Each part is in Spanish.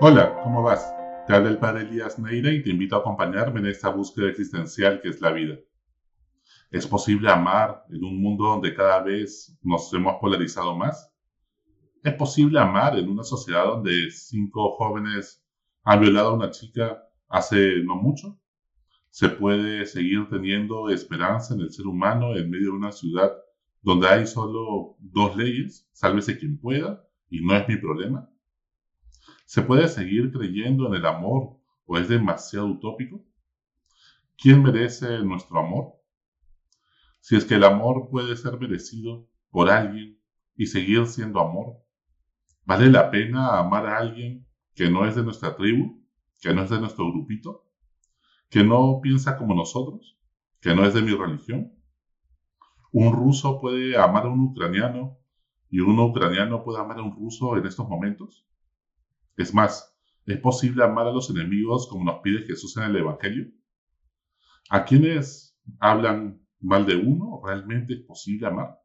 Hola, ¿cómo vas? Te habla el padre Elías Neira y te invito a acompañarme en esta búsqueda existencial que es la vida. ¿Es posible amar en un mundo donde cada vez nos hemos polarizado más? ¿Es posible amar en una sociedad donde cinco jóvenes han violado a una chica hace no mucho? ¿Se puede seguir teniendo esperanza en el ser humano en medio de una ciudad donde hay solo dos leyes? Sálvese quien pueda y no es mi problema. ¿Se puede seguir creyendo en el amor o es demasiado utópico? ¿Quién merece nuestro amor? Si es que el amor puede ser merecido por alguien y seguir siendo amor, ¿vale la pena amar a alguien que no es de nuestra tribu, que no es de nuestro grupito, que no piensa como nosotros, que no es de mi religión? ¿Un ruso puede amar a un ucraniano y un ucraniano puede amar a un ruso en estos momentos? Es más, ¿es posible amar a los enemigos como nos pide Jesús en el Evangelio? ¿A quienes hablan mal de uno realmente es posible amar?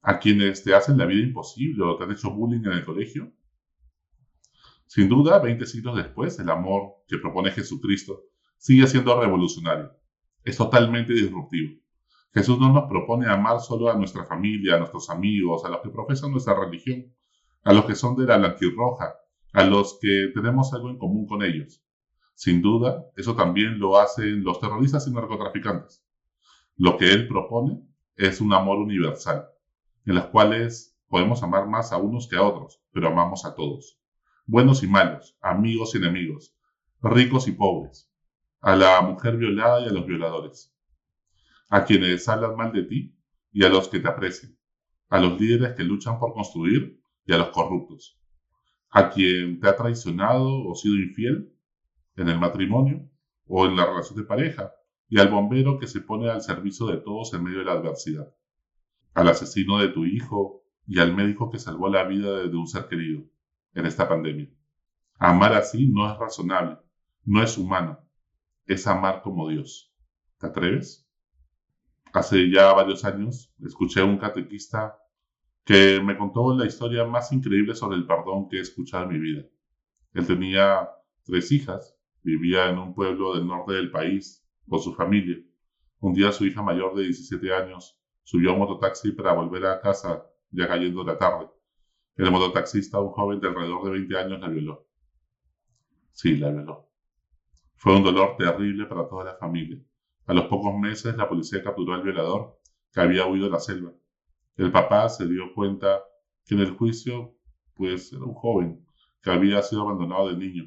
¿A quienes te hacen la vida imposible o te han hecho bullying en el colegio? Sin duda, 20 siglos después, el amor que propone Jesucristo sigue siendo revolucionario. Es totalmente disruptivo. Jesús no nos propone amar solo a nuestra familia, a nuestros amigos, a los que profesan nuestra religión, a los que son de la blanquirroja, a los que tenemos algo en común con ellos. Sin duda, eso también lo hacen los terroristas y narcotraficantes. Lo que él propone es un amor universal, en los cuales podemos amar más a unos que a otros, pero amamos a todos. Buenos y malos, amigos y enemigos, ricos y pobres, a la mujer violada y a los violadores, a quienes hablan mal de ti y a los que te aprecian, a los líderes que luchan por construir y a los corruptos, a quien te ha traicionado o sido infiel en el matrimonio o en la relación de pareja, y al bombero que se pone al servicio de todos en medio de la adversidad, al asesino de tu hijo y al médico que salvó la vida de un ser querido en esta pandemia. Amar así no es razonable, no es humano, es amar como Dios. ¿Te atreves? Hace ya varios años escuché a un catequista que me contó la historia más increíble sobre el perdón que he escuchado en mi vida. Él tenía tres hijas, vivía en un pueblo del norte del país con su familia. Un día su hija mayor de 17 años subió a un mototaxi para volver a casa ya cayendo la tarde. El mototaxista, un joven de alrededor de 20 años, la violó. Sí, la violó. Fue un dolor terrible para toda la familia. A los pocos meses la policía capturó al violador que había huido de la selva. El papá se dio cuenta que en el juicio, pues era un joven que había sido abandonado de niño,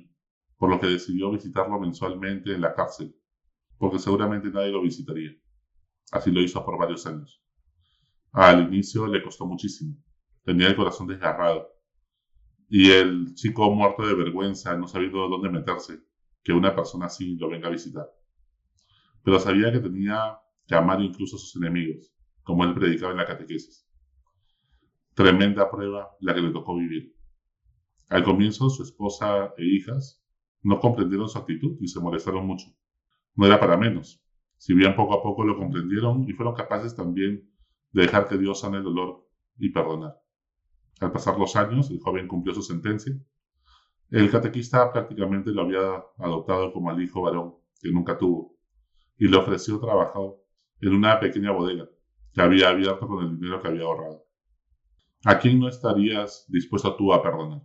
por lo que decidió visitarlo mensualmente en la cárcel, porque seguramente nadie lo visitaría. Así lo hizo por varios años. Al inicio le costó muchísimo, tenía el corazón desgarrado, y el chico muerto de vergüenza, no sabiendo dónde meterse, que una persona así lo venga a visitar. Pero sabía que tenía que amar incluso a sus enemigos, como él predicaba en la catequesis. Tremenda prueba la que le tocó vivir. Al comienzo, su esposa e hijas no comprendieron su actitud y se molestaron mucho. No era para menos. Si bien poco a poco lo comprendieron y fueron capaces también de dejar que Dios sane el dolor y perdonar. Al pasar los años, el joven cumplió su sentencia. El catequista prácticamente lo había adoptado como al hijo varón que nunca tuvo y le ofreció trabajo en una pequeña bodega que había abierto con el dinero que había ahorrado. ¿A quién no estarías dispuesto tú a perdonar?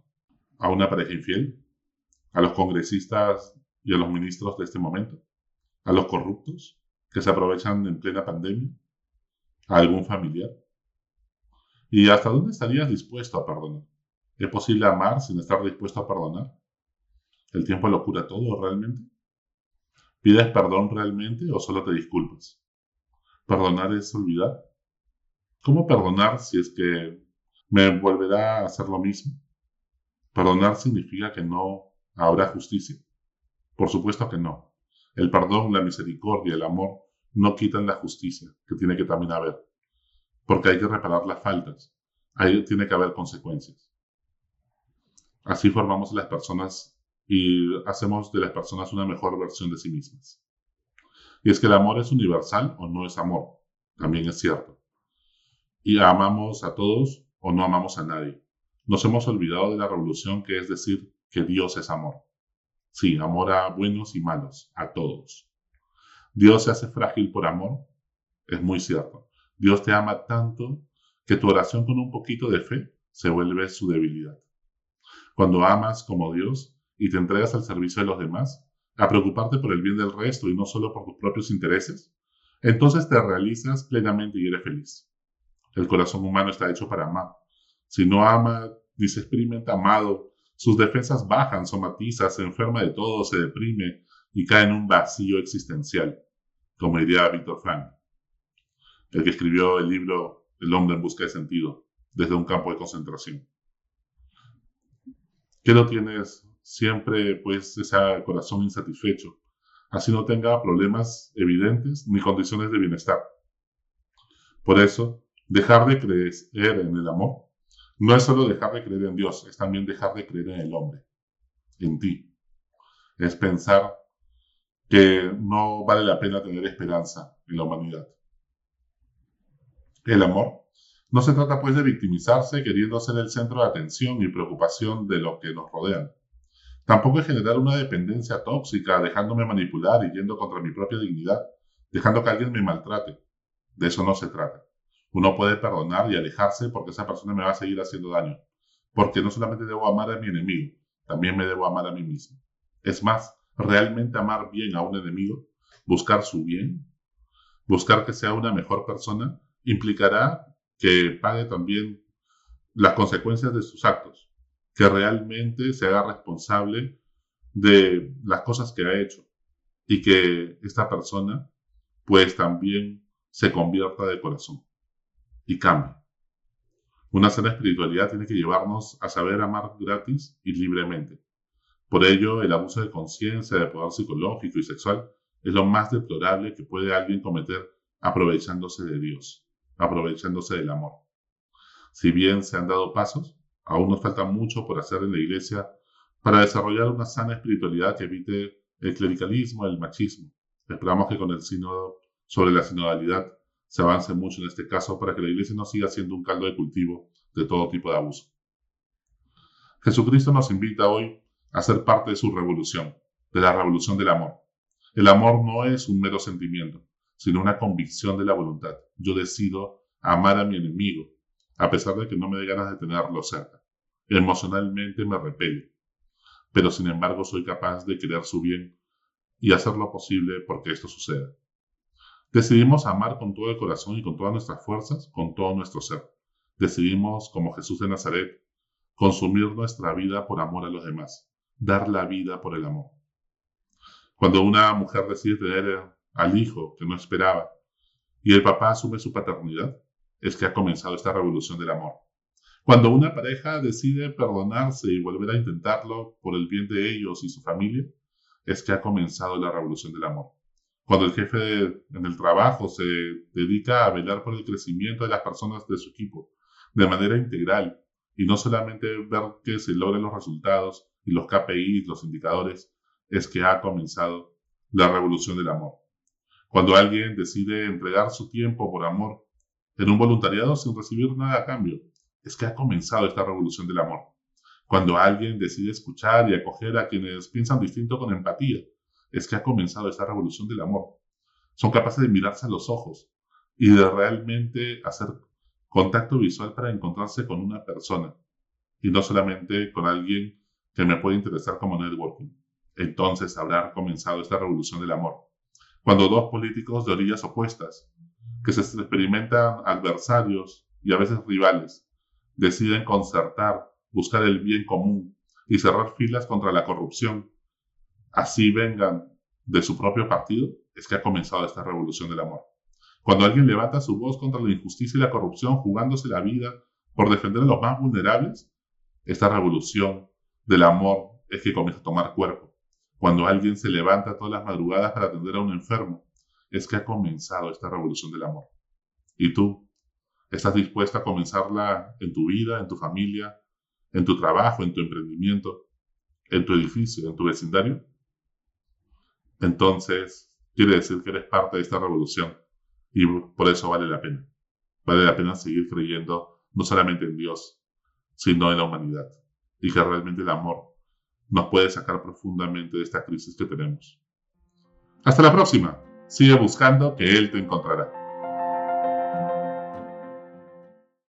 ¿A una pareja infiel? ¿A los congresistas y a los ministros de este momento? ¿A los corruptos que se aprovechan en plena pandemia? ¿A algún familiar? ¿Y hasta dónde estarías dispuesto a perdonar? ¿Es posible amar sin estar dispuesto a perdonar? ¿El tiempo lo cura todo realmente? ¿Pides perdón realmente o solo te disculpas? ¿Perdonar es olvidar? ¿Cómo perdonar si es que me volverá a hacer lo mismo? ¿Perdonar significa que no habrá justicia? Por supuesto que no. El perdón, la misericordia, el amor no quitan la justicia, que tiene que también haber. Porque hay que reparar las faltas. Ahí tiene que haber consecuencias. Así formamos las personas y hacemos de las personas una mejor versión de sí mismas. Y es que el amor es universal o no es amor. También es cierto. Y amamos a todos o no amamos a nadie. Nos hemos olvidado de la revolución que es decir, que Dios es amor. Sí, amor a buenos y malos, a todos. Dios se hace frágil por amor, es muy cierto. Dios te ama tanto que tu oración con un poquito de fe se vuelve su debilidad. Cuando amas como Dios y te entregas al servicio de los demás, a preocuparte por el bien del resto y no solo por tus propios intereses, entonces te realizas plenamente y eres feliz. El corazón humano está hecho para amar. Si no ama ni se experimenta amado, sus defensas bajan, somatiza, se enferma de todo, se deprime y cae en un vacío existencial, como diría Víctor Frank, el que escribió el libro El hombre en busca de sentido, desde un campo de concentración. ¿Qué lo tienes siempre, pues, ese corazón insatisfecho, así no tenga problemas evidentes ni condiciones de bienestar? Por eso, dejar de creer en el amor no es solo dejar de creer en Dios, es también dejar de creer en el hombre, en ti. Es pensar que no vale la pena tener esperanza en la humanidad. El amor no se trata pues de victimizarse queriendo ser el centro de atención y preocupación de lo que nos rodean. Tampoco es generar una dependencia tóxica, dejándome manipular y yendo contra mi propia dignidad, dejando que alguien me maltrate. De eso no se trata. Uno puede perdonar y alejarse porque esa persona me va a seguir haciendo daño. Porque no solamente debo amar a mi enemigo, también me debo amar a mí mismo. Es más, realmente amar bien a un enemigo, buscar su bien, buscar que sea una mejor persona, implicará que pague también las consecuencias de sus actos, que realmente se haga responsable de las cosas que ha hecho y que esta persona pues también se convierta de corazón y cambie. Una sana espiritualidad tiene que llevarnos a saber amar gratis y libremente, por ello, el abuso de conciencia, de poder psicológico y sexual es lo más deplorable que puede alguien cometer aprovechándose de Dios, aprovechándose del amor. Si bien se han dado pasos, aún nos falta mucho por hacer en la Iglesia para desarrollar una sana espiritualidad que evite el clericalismo, el machismo. Esperamos que con el sínodo sobre la sinodalidad se avance mucho en este caso para que la Iglesia no siga siendo un caldo de cultivo de todo tipo de abuso. Jesucristo nos invita hoy a ser parte de su revolución, de la revolución del amor. El amor no es un mero sentimiento, sino una convicción de la voluntad. Yo decido amar a mi enemigo, a pesar de que no me dé ganas de tenerlo cerca. Emocionalmente me repele, pero sin embargo soy capaz de querer su bien y hacer lo posible porque esto suceda. Decidimos amar con todo el corazón y con todas nuestras fuerzas, con todo nuestro ser. Decidimos, como Jesús de Nazaret, consumir nuestra vida por amor a los demás dar la vida por el amor. Cuando una mujer decide tener al hijo que no esperaba y el papá asume su paternidad, es que ha comenzado esta revolución del amor. Cuando una pareja decide perdonarse y volver a intentarlo por el bien de ellos y su familia, es que ha comenzado la revolución del amor. Cuando el jefe en el trabajo se dedica a velar por el crecimiento de las personas de su equipo de manera integral y no solamente ver que se logren los resultados, y los KPIs, los indicadores, es que ha comenzado la revolución del amor. Cuando alguien decide entregar su tiempo por amor en un voluntariado sin recibir nada a cambio, es que ha comenzado esta revolución del amor. Cuando alguien decide escuchar y acoger a quienes piensan distinto con empatía, es que ha comenzado esta revolución del amor. Son capaces de mirarse a los ojos y de realmente hacer contacto visual para encontrarse con una persona y no solamente con alguien que me puede interesar como networking. Entonces habrá comenzado esta revolución del amor. Cuando dos políticos de orillas opuestas, que se experimentan adversarios y a veces rivales, deciden concertar, buscar el bien común y cerrar filas contra la corrupción, así vengan de su propio partido, es que ha comenzado esta revolución del amor. Cuando alguien levanta su voz contra la injusticia y la corrupción, jugándose la vida por defender a los más vulnerables, esta revolución del amor es que comienza a tomar cuerpo. Cuando alguien se levanta todas las madrugadas para atender a un enfermo, es que ha comenzado esta revolución del amor. ¿Y tú? ¿Estás dispuesta a comenzarla en tu vida, en tu familia, en tu trabajo, en tu emprendimiento, en tu edificio, en tu vecindario? Entonces, quiere decir que eres parte de esta revolución y por eso vale la pena. Vale la pena seguir creyendo no solamente en Dios, sino en la humanidad y que realmente el amor nos puede sacar profundamente de esta crisis que tenemos. Hasta la próxima. Sigue buscando que Él te encontrará.